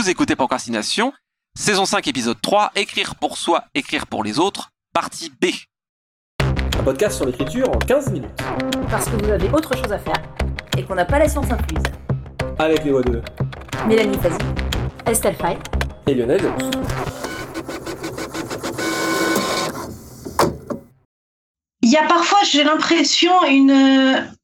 Vous écoutez Procrastination, saison 5, épisode 3, Écrire pour soi, écrire pour les autres, partie B. Un podcast sur l'écriture en 15 minutes. Parce que vous avez autre chose à faire et qu'on n'a pas la science infuse. Avec les voix de Mélanie Fazi, Estelle Fay et Lionel Delous. Il y a parfois, j'ai l'impression, une,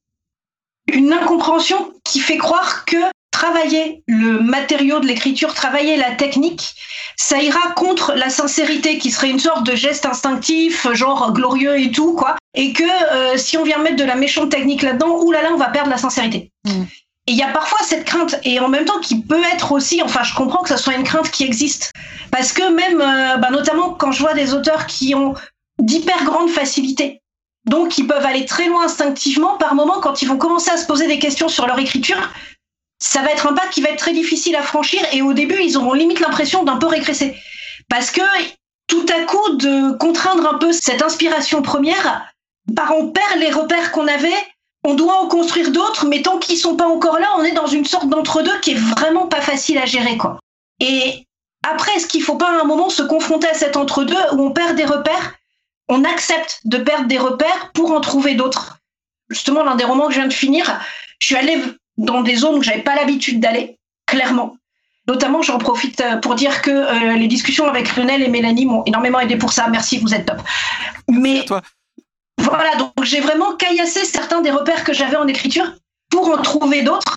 une incompréhension qui fait croire que travailler le matériau de l'écriture, travailler la technique, ça ira contre la sincérité, qui serait une sorte de geste instinctif, genre glorieux et tout, quoi. Et que euh, si on vient mettre de la méchante technique là-dedans, oulala, on va perdre la sincérité. Mm. Et il y a parfois cette crainte, et en même temps qui peut être aussi, enfin je comprends que ce soit une crainte qui existe, parce que même, euh, bah, notamment quand je vois des auteurs qui ont d'hyper grandes facilités, donc ils peuvent aller très loin instinctivement, par moment quand ils vont commencer à se poser des questions sur leur écriture, ça va être un pas qui va être très difficile à franchir et au début, ils auront limite l'impression d'un peu régresser. Parce que tout à coup, de contraindre un peu cette inspiration première, bah, on perd les repères qu'on avait, on doit en construire d'autres, mais tant qu'ils sont pas encore là, on est dans une sorte d'entre-deux qui est vraiment pas facile à gérer, quoi. Et après, est-ce qu'il faut pas à un moment se confronter à cet entre-deux où on perd des repères, on accepte de perdre des repères pour en trouver d'autres? Justement, l'un des romans que je viens de finir, je suis allée dans des zones où j'avais pas l'habitude d'aller, clairement. Notamment, j'en profite euh, pour dire que euh, les discussions avec Lionel et Mélanie m'ont énormément aidé pour ça. Merci, vous êtes top. Mais toi. voilà, donc j'ai vraiment caillassé certains des repères que j'avais en écriture pour en trouver d'autres.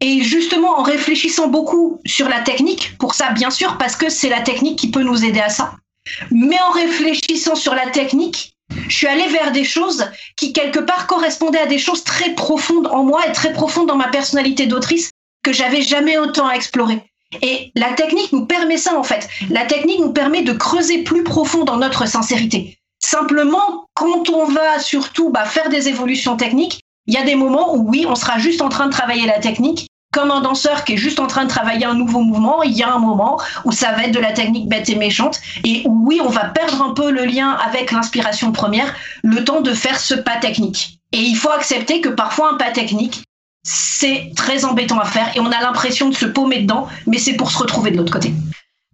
Et justement, en réfléchissant beaucoup sur la technique, pour ça, bien sûr, parce que c'est la technique qui peut nous aider à ça. Mais en réfléchissant sur la technique, je suis allée vers des choses qui, quelque part, correspondaient à des choses très profondes en moi et très profondes dans ma personnalité d'autrice que j'avais jamais autant exploré. Et la technique nous permet ça, en fait. La technique nous permet de creuser plus profond dans notre sincérité. Simplement, quand on va surtout bah, faire des évolutions techniques, il y a des moments où oui, on sera juste en train de travailler la technique, comme un danseur qui est juste en train de travailler un nouveau mouvement, il y a un moment où ça va être de la technique bête et méchante, et où oui, on va perdre un peu le lien avec l'inspiration première, le temps de faire ce pas technique. Et il faut accepter que parfois un pas technique, c'est très embêtant à faire, et on a l'impression de se paumer dedans, mais c'est pour se retrouver de l'autre côté.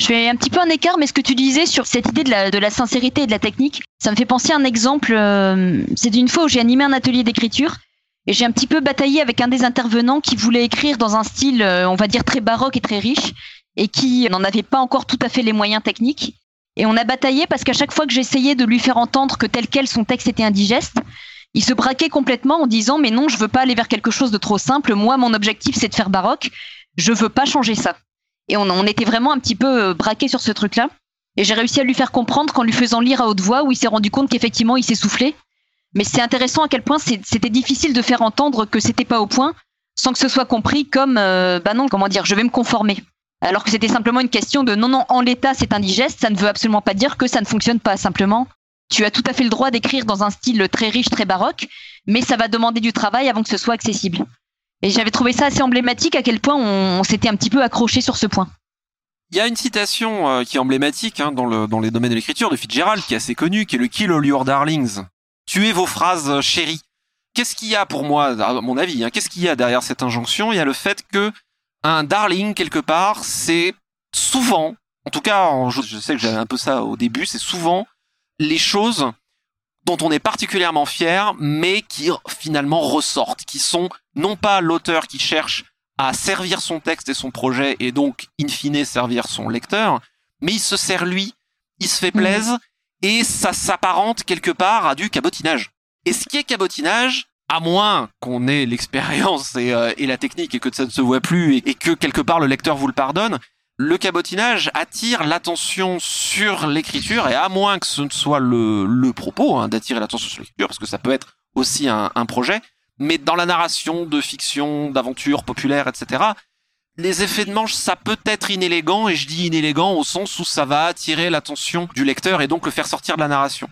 Je fais un petit peu un écart, mais ce que tu disais sur cette idée de la, sincérité et de la technique, ça me fait penser à un exemple. euh, c'est d'une fois où j'ai animé un atelier d'écriture et j'ai un petit peu bataillé avec un des intervenants qui voulait écrire dans un style, euh, on va dire, très baroque et très riche et qui n'en avait pas encore tout à fait les moyens techniques. Et on a bataillé parce qu'à chaque fois que j'essayais de lui faire entendre que tel quel son texte était indigeste, il se braquait complètement en disant mais non, je veux pas aller vers quelque chose de trop simple. Moi, mon objectif, c'est de faire baroque. Je veux pas changer ça. Et on, on était vraiment un petit peu euh, braqué sur ce truc-là. Et j'ai réussi à lui faire comprendre qu'en lui faisant lire à haute voix, où il s'est rendu compte qu'effectivement, il s'est soufflé. Mais c'est intéressant à quel point c'était difficile de faire entendre que c'était pas au point, sans que ce soit compris comme, euh, bah non, comment dire, je vais me conformer. Alors que c'était simplement une question de non, non, en l'état, c'est indigeste, ça ne veut absolument pas dire que ça ne fonctionne pas. Simplement, tu as tout à fait le droit d'écrire dans un style très riche, très baroque, mais ça va demander du travail avant que ce soit accessible. Et j'avais trouvé ça assez emblématique à quel point on, on s'était un petit peu accroché sur ce point. Il y a une citation euh, qui est emblématique hein, dans, le, dans les domaines de l'écriture de Fitzgerald, qui est assez connue, qui est le Kill all your darlings. Tuez vos phrases euh, chéries. Qu'est-ce qu'il y a pour moi, à mon avis, hein, qu'est-ce qu'il y a derrière cette injonction? Il y a le fait que un darling, quelque part, c'est souvent, en tout cas, je, je sais que j'avais un peu ça au début, c'est souvent les choses dont on est particulièrement fier, mais qui finalement ressortent, qui sont non pas l'auteur qui cherche à servir son texte et son projet et donc in fine servir son lecteur, mais il se sert lui, il se fait plaise et ça s'apparente quelque part à du cabotinage. Et ce qui est cabotinage, à moins qu'on ait l'expérience et, euh, la technique et que ça ne se voit plus et, que quelque part le lecteur vous le pardonne, le cabotinage attire l'attention sur l'écriture et à moins que ce ne soit le, le propos hein, d'attirer l'attention sur l'écriture, parce que ça peut être aussi un, un projet, mais dans la narration de fiction, d'aventure populaire, etc., les effets de manche, ça peut être inélégant, et je dis inélégant au sens où ça va attirer l'attention du lecteur et donc le faire sortir de la narration.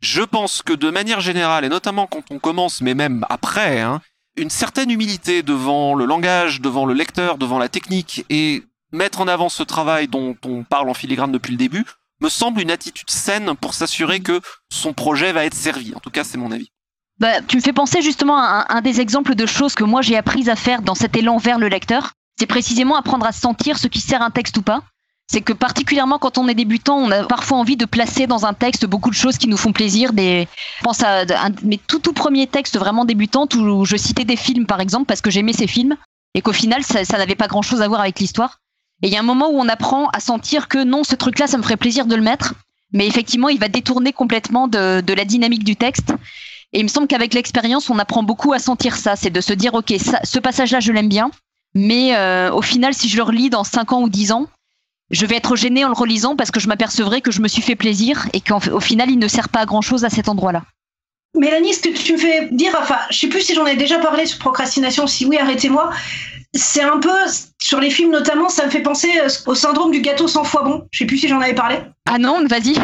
Je pense que de manière générale, et notamment quand on commence, mais même après, hein, une certaine humilité devant le langage, devant le lecteur, devant la technique, et mettre en avant ce travail dont on parle en filigrane depuis le début, me semble une attitude saine pour s'assurer que son projet va être servi. En tout cas, c'est mon avis. Bah, tu me fais penser justement à un, des exemples de choses que moi j'ai apprises à faire dans cet élan vers le lecteur. C'est précisément apprendre à sentir ce qui sert un texte ou pas. C'est que particulièrement quand on est débutant, on a parfois envie de placer dans un texte beaucoup de choses qui nous font plaisir. Des, je pense à un mes tout tout premiers textes vraiment débutants où je citais des films par exemple parce que j'aimais ces films et qu'au final ça, n'avait pas grand chose à voir avec l'histoire. Et il y a un moment où on apprend à sentir que non, ce truc-là, ça me ferait plaisir de le mettre, mais effectivement, il va détourner complètement de, la dynamique du texte. Et il me semble qu'avec l'expérience, on apprend beaucoup à sentir ça, c'est de se dire, ok, ce passage-là, je l'aime bien, mais euh, au final, si je le relis dans 5 ans ou 10 ans, je vais être gêné en le relisant parce que je m'apercevrai que je me suis fait plaisir et qu'au final, il ne sert pas à grand-chose à cet endroit-là. Mélanie, ce que tu me fais dire, enfin, je sais plus si j'en ai déjà parlé sur procrastination, si oui, arrêtez-moi. C'est un peu, sur les films notamment, ça me fait penser euh, au syndrome du gâteau sans foie bon. Je sais plus si j'en avais parlé. Ah non, vas-y.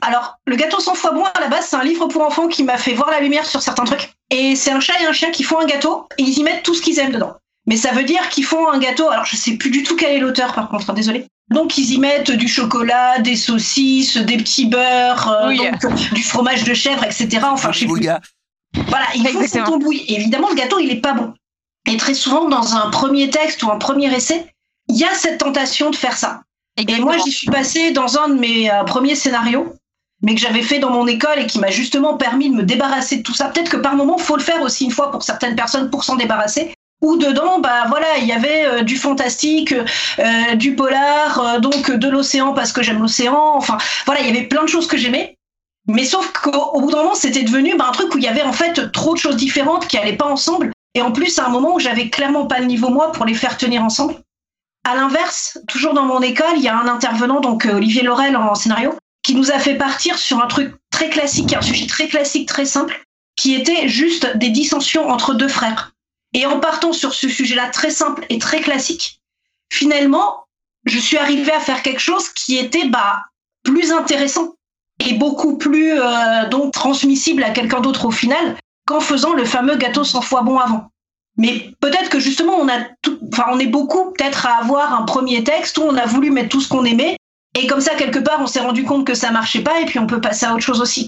Alors, le gâteau sans foie bon, à la base, c'est un livre pour enfants qui m'a fait voir la lumière sur certains trucs. Et c'est un chat et un chien qui font un gâteau et ils y mettent tout ce qu'ils aiment dedans. Mais ça veut dire qu'ils font un gâteau. Alors, je sais plus du tout quel est l'auteur, par contre, hein, désolé. Donc, ils y mettent du chocolat, des saucisses, des petits beurres, euh, Oui. donc, du fromage de chèvre, etc. Enfin, je sais plus. Voilà, il faut Exactement. son tambouille. Et évidemment, le gâteau, il est pas bon. Et très souvent, dans un premier texte ou un premier essai, il y a cette tentation de faire ça. Et moi, j'y suis passée dans un de mes euh, premiers scénarios, mais que j'avais fait dans mon école et qui m'a justement permis de me débarrasser de tout ça. Peut-être que par moment, faut le faire aussi une fois pour certaines personnes pour s'en débarrasser. Ou dedans, bah voilà, il y avait euh, du fantastique, euh, du polar, euh, donc de l'océan parce que j'aime l'océan. Enfin, voilà, il y avait plein de choses que j'aimais. Mais sauf qu'au au bout d'un moment, c'était devenu bah, un truc où il y avait en fait trop de choses différentes qui allaient pas ensemble. Et en plus, à un moment où j'avais clairement pas le niveau moi pour les faire tenir ensemble. À l'inverse, toujours dans mon école, il y a un intervenant, donc Olivier Laurel en scénario, qui nous a fait partir sur un truc très classique, un sujet très classique, très simple, qui était juste des dissensions entre deux frères. Et en partant sur ce sujet-là très simple et très classique, finalement, je suis arrivée à faire quelque chose qui était bah, plus intéressant et beaucoup plus euh, donc transmissible à quelqu'un d'autre au final qu'en faisant le fameux gâteau sans foie bon avant. Mais peut-être que justement on a enfin on est beaucoup peut-être à avoir un premier texte où on a voulu mettre tout ce qu'on aimait et comme ça quelque part on s'est rendu compte que ça marchait pas et puis on peut passer à autre chose aussi.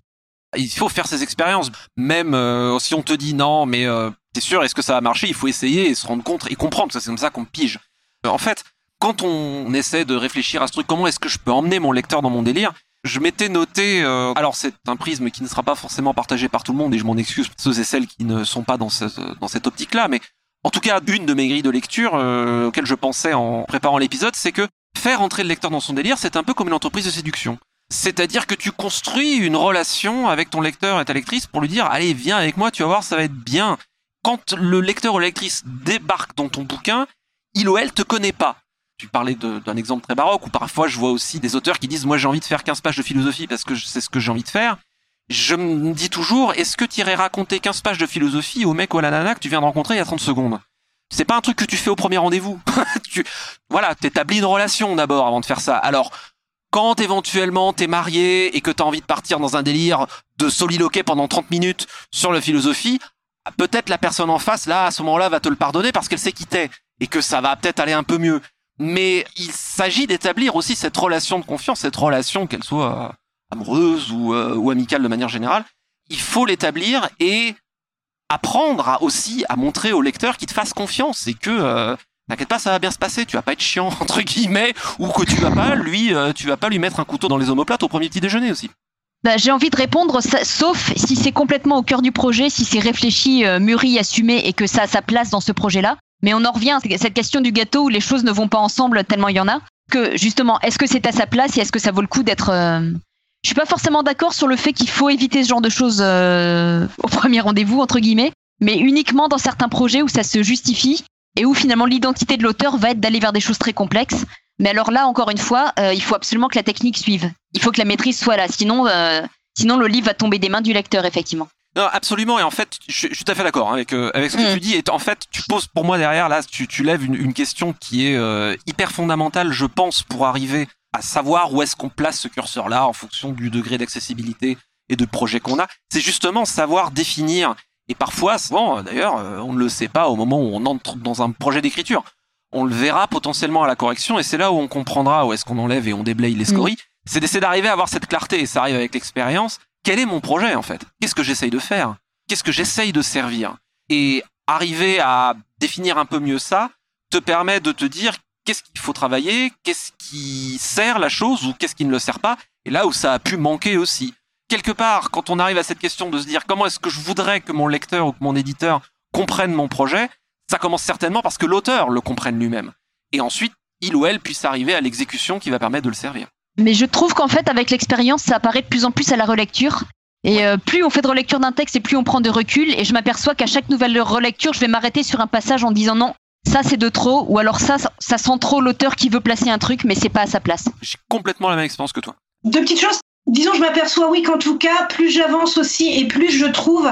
Il faut faire ces expériences. Même euh, si on te dit non, mais euh, t'es sûr, est-ce que ça va marcher Il faut essayer et se rendre compte et comprendre. parce que C'est comme ça qu'on pige. En fait, quand on essaie de réfléchir à ce truc, comment est-ce que je peux emmener mon lecteur dans mon délire? Je m'étais noté, euh, alors c'est un prisme qui ne sera pas forcément partagé par tout le monde et je m'en excuse pour ceux et celles qui ne sont pas dans, cette dans cette optique-là, mais en tout cas une de mes grilles de lecture euh, auxquelles je pensais en préparant l'épisode, c'est que faire entrer le lecteur dans son délire, c'est un peu comme une entreprise de séduction. C'est-à-dire que tu construis une relation avec ton lecteur et ta lectrice pour lui dire allez viens avec moi, tu vas voir ça va être bien. Quand le lecteur ou lectrice débarque dans ton bouquin, il ou elle te connaît pas. Tu parlais d'un exemple très baroque où parfois je vois aussi des auteurs qui disent moi j'ai envie de faire 15 pages de philosophie parce que c'est ce que j'ai envie de faire. Je me dis toujours est-ce que tu irais raconter 15 pages de philosophie au mec ou à la nana que tu viens de rencontrer il y a 30 secondes? C'est pas un truc que tu fais au premier rendez-vous. tu voilà, t'établis une relation d'abord avant de faire ça. Alors quand éventuellement t'es marié et que t'as envie de partir dans un délire de soliloquer pendant 30 minutes sur la philosophie, peut-être la personne en face, là, à ce moment-là, va te le pardonner parce qu'elle sait qui t'es et que ça va peut-être aller un peu mieux. Mais il s'agit d'établir aussi cette relation de confiance, cette relation, qu'elle soit euh, amoureuse ou, euh, ou amicale de manière générale. Il faut l'établir et apprendre à, aussi à montrer au lecteur qu'il te fasse confiance et que euh, T'inquiète pas, ça va bien se passer. Tu vas pas être chiant entre guillemets, ou que tu vas pas lui, euh, tu vas pas lui mettre un couteau dans les omoplates au premier petit déjeuner aussi. Bah, j'ai envie de répondre, sauf si c'est complètement au cœur du projet, si c'est réfléchi, euh, mûri, assumé et que ça a sa place dans ce projet-là. Mais on en revient à cette question du gâteau où les choses ne vont pas ensemble tellement il y en a. Que justement, est-ce que c'est à sa place et est-ce que ça vaut le coup d'être. euh, Je suis pas forcément d'accord sur le fait qu'il faut éviter ce genre de choses euh, au premier rendez-vous entre guillemets, mais uniquement dans certains projets où ça se justifie et où finalement l'identité de l'auteur va être d'aller vers des choses très complexes. Mais alors là, encore une fois, euh, il faut absolument que la technique suive. Il faut que la maîtrise soit là, sinon, euh, sinon le livre va tomber des mains du lecteur, effectivement. Non, absolument. Et en fait, je, suis tout à fait d'accord hein, avec euh, avec ce que Mm. tu dis. Et en fait, tu poses pour moi derrière là, tu, tu lèves une, une question qui est euh, hyper fondamentale, je pense, pour arriver à savoir où est-ce qu'on place ce curseur-là en fonction du degré d'accessibilité et de projet qu'on a. C'est justement savoir définir. Et parfois, souvent, d'ailleurs, on ne le sait pas au moment où on entre dans un projet d'écriture. On le verra potentiellement à la correction, et c'est là où on comprendra où est-ce qu'on enlève et on déblaye les scories. C'est d'essayer d'arriver à avoir cette clarté, et ça arrive avec l'expérience. Quel est mon projet en fait? Qu'est-ce que j'essaye de faire? Qu'est-ce que j'essaye de servir? Et arriver à définir un peu mieux ça te permet de te dire qu'est-ce qu'il faut travailler, qu'est-ce qui sert la chose ou qu'est-ce qui ne le sert pas, et là où ça a pu manquer aussi. Quelque part, quand on arrive à cette question de se dire comment est-ce que je voudrais que mon lecteur ou que mon éditeur comprenne mon projet, ça commence certainement parce que l'auteur le comprenne lui-même. Et ensuite, il ou elle puisse arriver à l'exécution qui va permettre de le servir. Mais je trouve qu'en fait, avec l'expérience, ça apparaît de plus en plus à la relecture. Et euh, plus on fait de relecture d'un texte et plus on prend de recul. Et je m'aperçois qu'à chaque nouvelle relecture, je vais m'arrêter sur un passage en disant non, ça c'est de trop, ou alors ça, ça sent trop l'auteur qui veut placer un truc, mais c'est pas à sa place. J'ai complètement la même expérience que toi. Deux petites choses. Disons, je m'aperçois, oui, qu'en tout cas, plus j'avance aussi et plus je trouve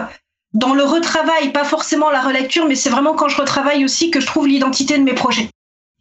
dans le retravail, pas forcément la relecture, mais c'est vraiment quand je retravaille aussi que je trouve l'identité de mes projets.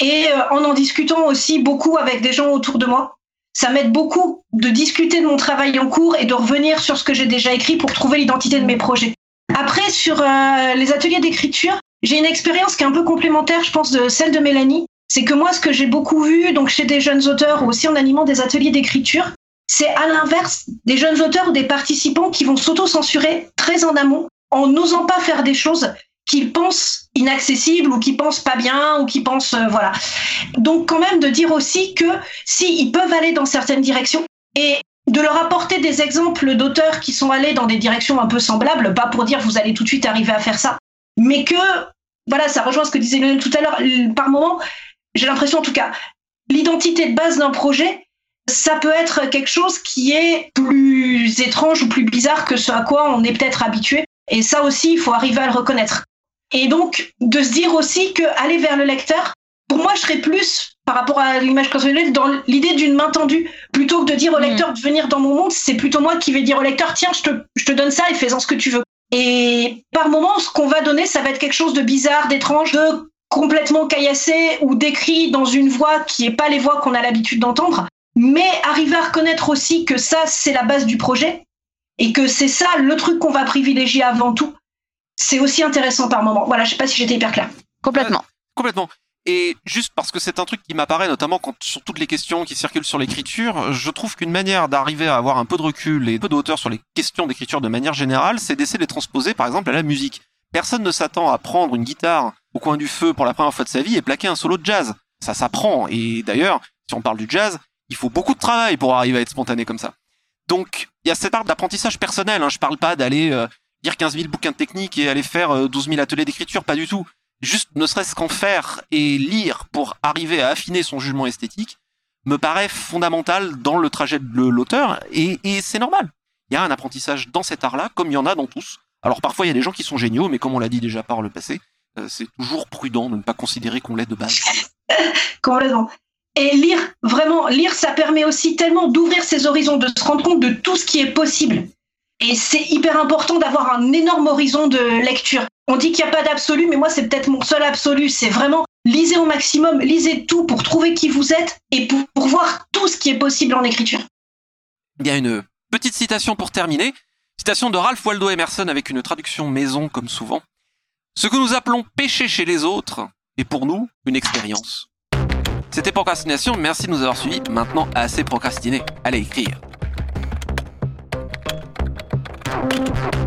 Et euh, en en discutant aussi beaucoup avec des gens autour de moi, ça m'aide beaucoup de discuter de mon travail en cours et de revenir sur ce que j'ai déjà écrit pour trouver l'identité de mes projets. Après, sur euh, les ateliers d'écriture, j'ai une expérience qui est un peu complémentaire, je pense, de celle de Mélanie. C'est que moi, ce que j'ai beaucoup vu, donc chez des jeunes auteurs ou aussi en animant des ateliers d'écriture, c'est à l'inverse des jeunes auteurs ou des participants qui vont s'auto-censurer très en amont en n'osant pas faire des choses qu'ils pensent inaccessibles ou qui pensent pas bien ou qui pensent euh, voilà. Donc quand même de dire aussi que si ils peuvent aller dans certaines directions et de leur apporter des exemples d'auteurs qui sont allés dans des directions un peu semblables, pas pour dire vous allez tout de suite arriver à faire ça, mais que voilà, ça rejoint ce que disait Lionel tout à l'heure. Par moment, j'ai l'impression en tout cas, l'identité de base d'un projet, ça peut être quelque chose qui est plus étrange ou plus bizarre que ce à quoi on est peut-être habitué. Et ça aussi, il faut arriver à le reconnaître. Et donc, de se dire aussi que aller vers le lecteur, pour moi, je serais plus, par rapport à l'image conceptuelle, dans l'idée d'une main tendue. Plutôt que de dire au lecteur de venir dans mon monde, c'est plutôt moi qui vais dire au lecteur, tiens, je te, je te donne ça et fais-en ce que tu veux. Et par moment, ce qu'on va donner, ça va être quelque chose de bizarre, d'étrange, de complètement caillassé ou décrit dans une voix qui n'est pas les voix qu'on a l'habitude d'entendre. Mais arriver à reconnaître aussi que ça, c'est la base du projet et que c'est ça le truc qu'on va privilégier avant tout c'est aussi intéressant par moment. Voilà, je sais pas si j'étais hyper clair. Complètement. complètement. Et juste parce que c'est un truc qui m'apparaît notamment quand sur toutes les questions qui circulent sur l'écriture, je trouve qu'une manière d'arriver à avoir un peu de recul et un peu de hauteur sur les questions d'écriture de manière générale, c'est d'essayer de les transposer par exemple à la musique. Personne ne s'attend à prendre une guitare au coin du feu pour la première fois de sa vie et plaquer un solo de jazz. Ça s'apprend. Et d'ailleurs, si on parle du jazz, il faut beaucoup de travail pour arriver à être spontané comme ça. Donc, il y a cette part d'apprentissage personnel. Hein. Je parle pas d'aller euh, lire 15 000 bouquins techniques et aller faire 12 euh, 000 ateliers d'écriture, pas du tout. Juste ne serait-ce qu'en faire et lire pour arriver à affiner son jugement esthétique me paraît fondamental dans le trajet de l'auteur et, c'est normal. Il y a un apprentissage dans cet art-là comme il y en a dans tous. Alors parfois il y a des gens qui sont géniaux, mais comme on l'a dit déjà par le passé, euh, c'est toujours prudent de ne pas considérer qu'on l'est de base. Et lire, vraiment, lire, ça permet aussi tellement d'ouvrir ses horizons, de se rendre compte de tout ce qui est possible. Et c'est hyper important d'avoir un énorme horizon de lecture. On dit qu'il n'y a pas d'absolu, mais moi, c'est peut-être mon seul absolu. C'est vraiment lisez au maximum, lisez tout pour trouver qui vous êtes et pour, voir tout ce qui est possible en écriture. Il y a une petite citation pour terminer. Citation de Ralph Waldo Emerson avec une traduction maison comme souvent. Ce que nous appelons péché chez les autres est pour nous une expérience. C'était Procrastination, merci de nous avoir suivis. Maintenant, assez procrastiné. Allez écrire. you